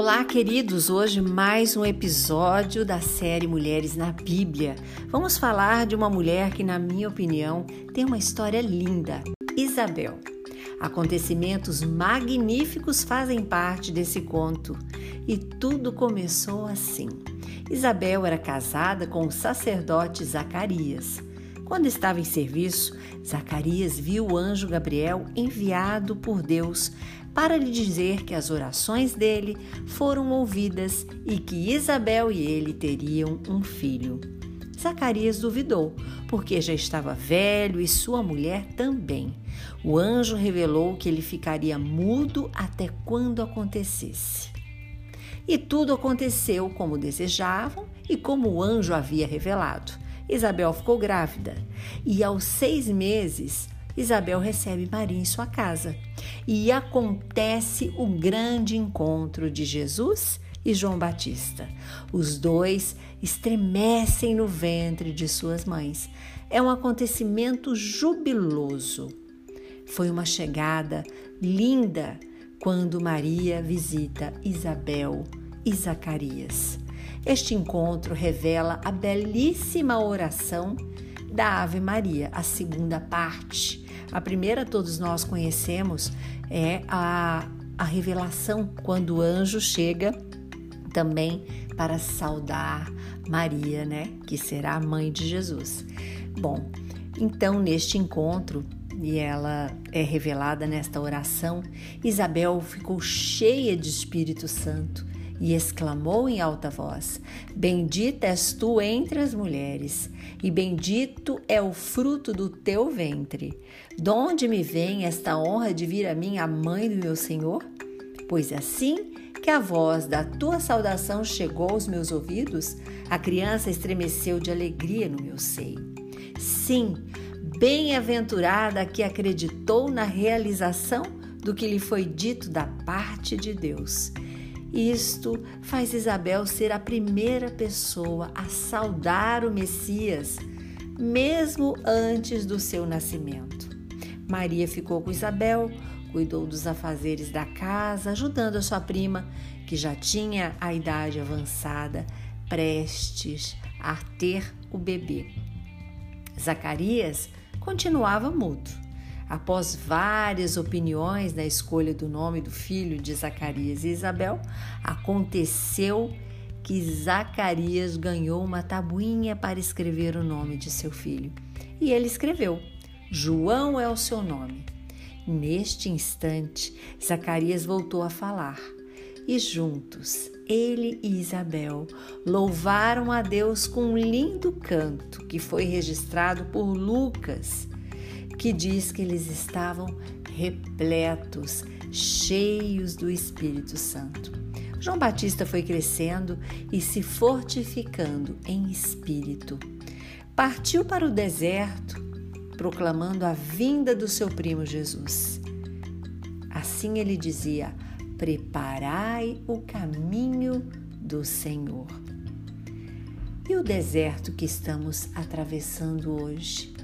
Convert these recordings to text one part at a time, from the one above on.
Olá, queridos! Hoje mais um episódio da série Mulheres na Bíblia. Vamos falar de uma mulher que, na minha opinião, tem uma história linda: Isabel. Acontecimentos magníficos fazem parte desse conto e tudo começou assim. Isabel era casada com o sacerdote Zacarias. Quando estava em serviço, Zacarias viu o anjo Gabriel enviado por Deus para lhe dizer que as orações dele foram ouvidas e que Isabel e ele teriam um filho. Zacarias duvidou, porque já estava velho e sua mulher também. O anjo revelou que ele ficaria mudo até quando acontecesse. E tudo aconteceu como desejavam e como o anjo havia revelado. Isabel ficou grávida e, aos seis meses, Isabel recebe Maria em sua casa e acontece o grande encontro de Jesus e João Batista. Os dois estremecem no ventre de suas mães. É um acontecimento jubiloso. Foi uma chegada linda quando Maria visita Isabel e Zacarias. Este encontro revela a belíssima oração da Ave Maria, a segunda parte. A primeira todos nós conhecemos é a, a revelação quando o anjo chega também para saudar Maria, né, que será a mãe de Jesus. Bom, então neste encontro e ela é revelada nesta oração, Isabel ficou cheia de Espírito Santo e exclamou em alta voz: Bendita és tu entre as mulheres, e bendito é o fruto do teu ventre. De onde me vem esta honra de vir a mim, a mãe do meu Senhor? Pois assim que a voz da tua saudação chegou aos meus ouvidos, a criança estremeceu de alegria no meu seio. Sim, bem-aventurada que acreditou na realização do que lhe foi dito da parte de Deus. Isto faz Isabel ser a primeira pessoa a saudar o Messias, mesmo antes do seu nascimento. Maria ficou com Isabel, cuidou dos afazeres da casa, ajudando a sua prima, que já tinha a idade avançada, prestes a ter o bebê. Zacarias continuava mudo Após várias opiniões na escolha do nome do filho de Zacarias e Isabel, aconteceu que Zacarias ganhou uma tabuinha para escrever o nome de seu filho. E ele escreveu: João é o seu nome. Neste instante, Zacarias voltou a falar. E juntos, ele e Isabel louvaram a Deus com um lindo canto que foi registrado por Lucas que diz que eles estavam repletos, cheios do Espírito Santo. João Batista foi crescendo e se fortificando em espírito. Partiu para o deserto, proclamando a vinda do seu primo Jesus. Assim ele dizia: Preparai o caminho do Senhor. E o deserto que estamos atravessando hoje?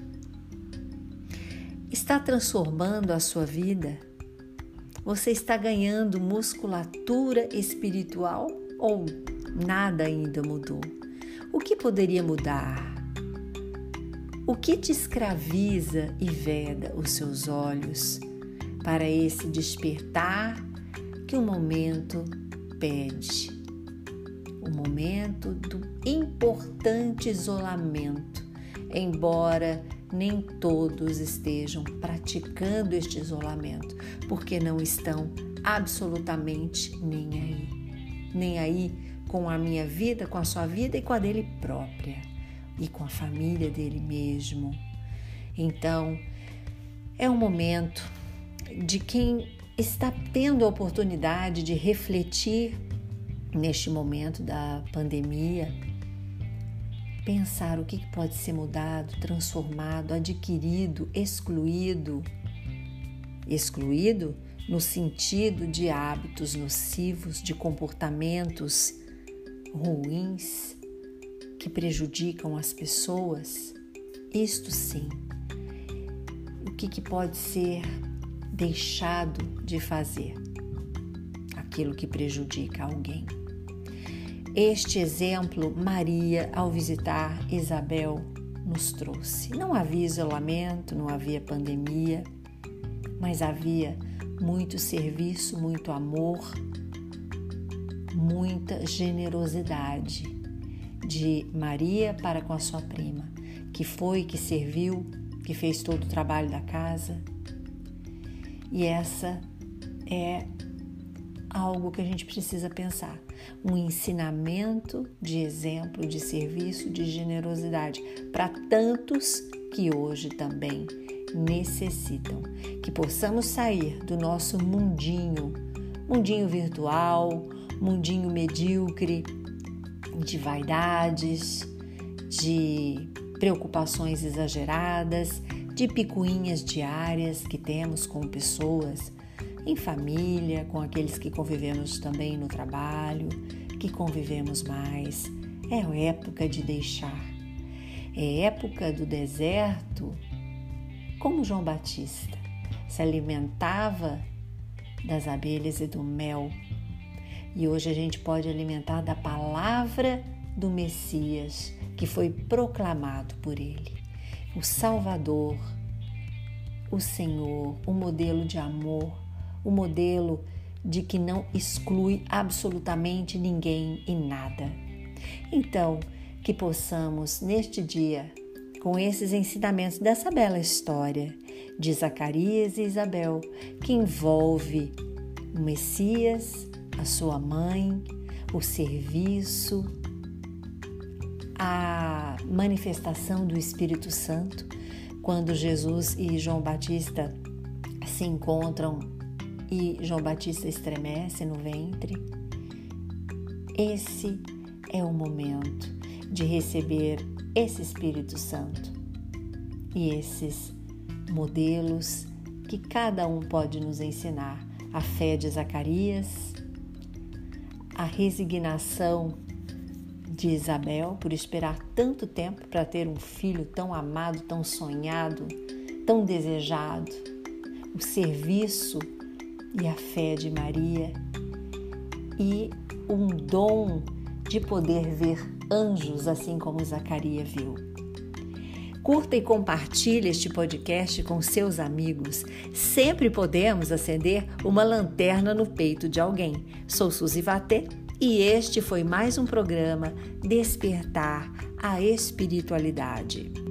Está transformando a sua vida? Você está ganhando musculatura espiritual ou nada ainda mudou? O que poderia mudar? O que te escraviza e veda os seus olhos para esse despertar que o momento pede? O momento do importante isolamento, embora nem todos estejam praticando este isolamento, porque não estão absolutamente nem aí. Nem aí com a minha vida, com a sua vida e com a dele própria, e com a família dele mesmo. Então, é um momento de quem está tendo a oportunidade de refletir neste momento da pandemia pensar o que pode ser mudado, transformado, adquirido, excluído. Excluído no sentido de hábitos nocivos, de comportamentos ruins que prejudicam as pessoas. Isto sim. O que, que pode ser deixado de fazer? aquilo que prejudica alguém. Este exemplo, Maria, ao visitar Isabel, nos trouxe. Não havia isolamento, não havia pandemia, mas havia muito serviço, muito amor, muita generosidade de Maria para com a sua prima, que foi, que serviu, que fez todo o trabalho da casa. E essa é algo que a gente precisa pensar. Um ensinamento de exemplo, de serviço, de generosidade para tantos que hoje também necessitam. Que possamos sair do nosso mundinho, mundinho virtual, mundinho medíocre, de vaidades, de preocupações exageradas, de picuinhas diárias que temos com pessoas em família, com aqueles que convivemos também no trabalho, que convivemos mais. É época de deixar. É época do deserto, como João Batista se alimentava das abelhas e do mel. E hoje a gente pode alimentar da palavra do Messias que foi proclamado por ele, o Salvador, o Senhor, o modelo de amor, o modelo de que não exclui absolutamente ninguém e nada. Então, que possamos neste dia, com esses ensinamentos dessa bela história de Zacarias e Isabel, que envolve o Messias, a sua mãe, o serviço, a manifestação do Espírito Santo, quando Jesus e João Batista se encontram e João Batista estremece no ventre. Esse é o momento de receber esse Espírito Santo e esses modelos que cada um pode nos ensinar. A fé de Zacarias, a resignação de Isabel por esperar tanto tempo para ter um filho tão amado, tão sonhado, tão desejado, o serviço e a fé de Maria e um dom de poder ver anjos, assim como Zacarias viu. Curta e compartilhe este podcast com seus amigos. Sempre podemos acender uma lanterna no peito de alguém. Sou Suzy Vatê e este foi mais um programa Despertar a Espiritualidade.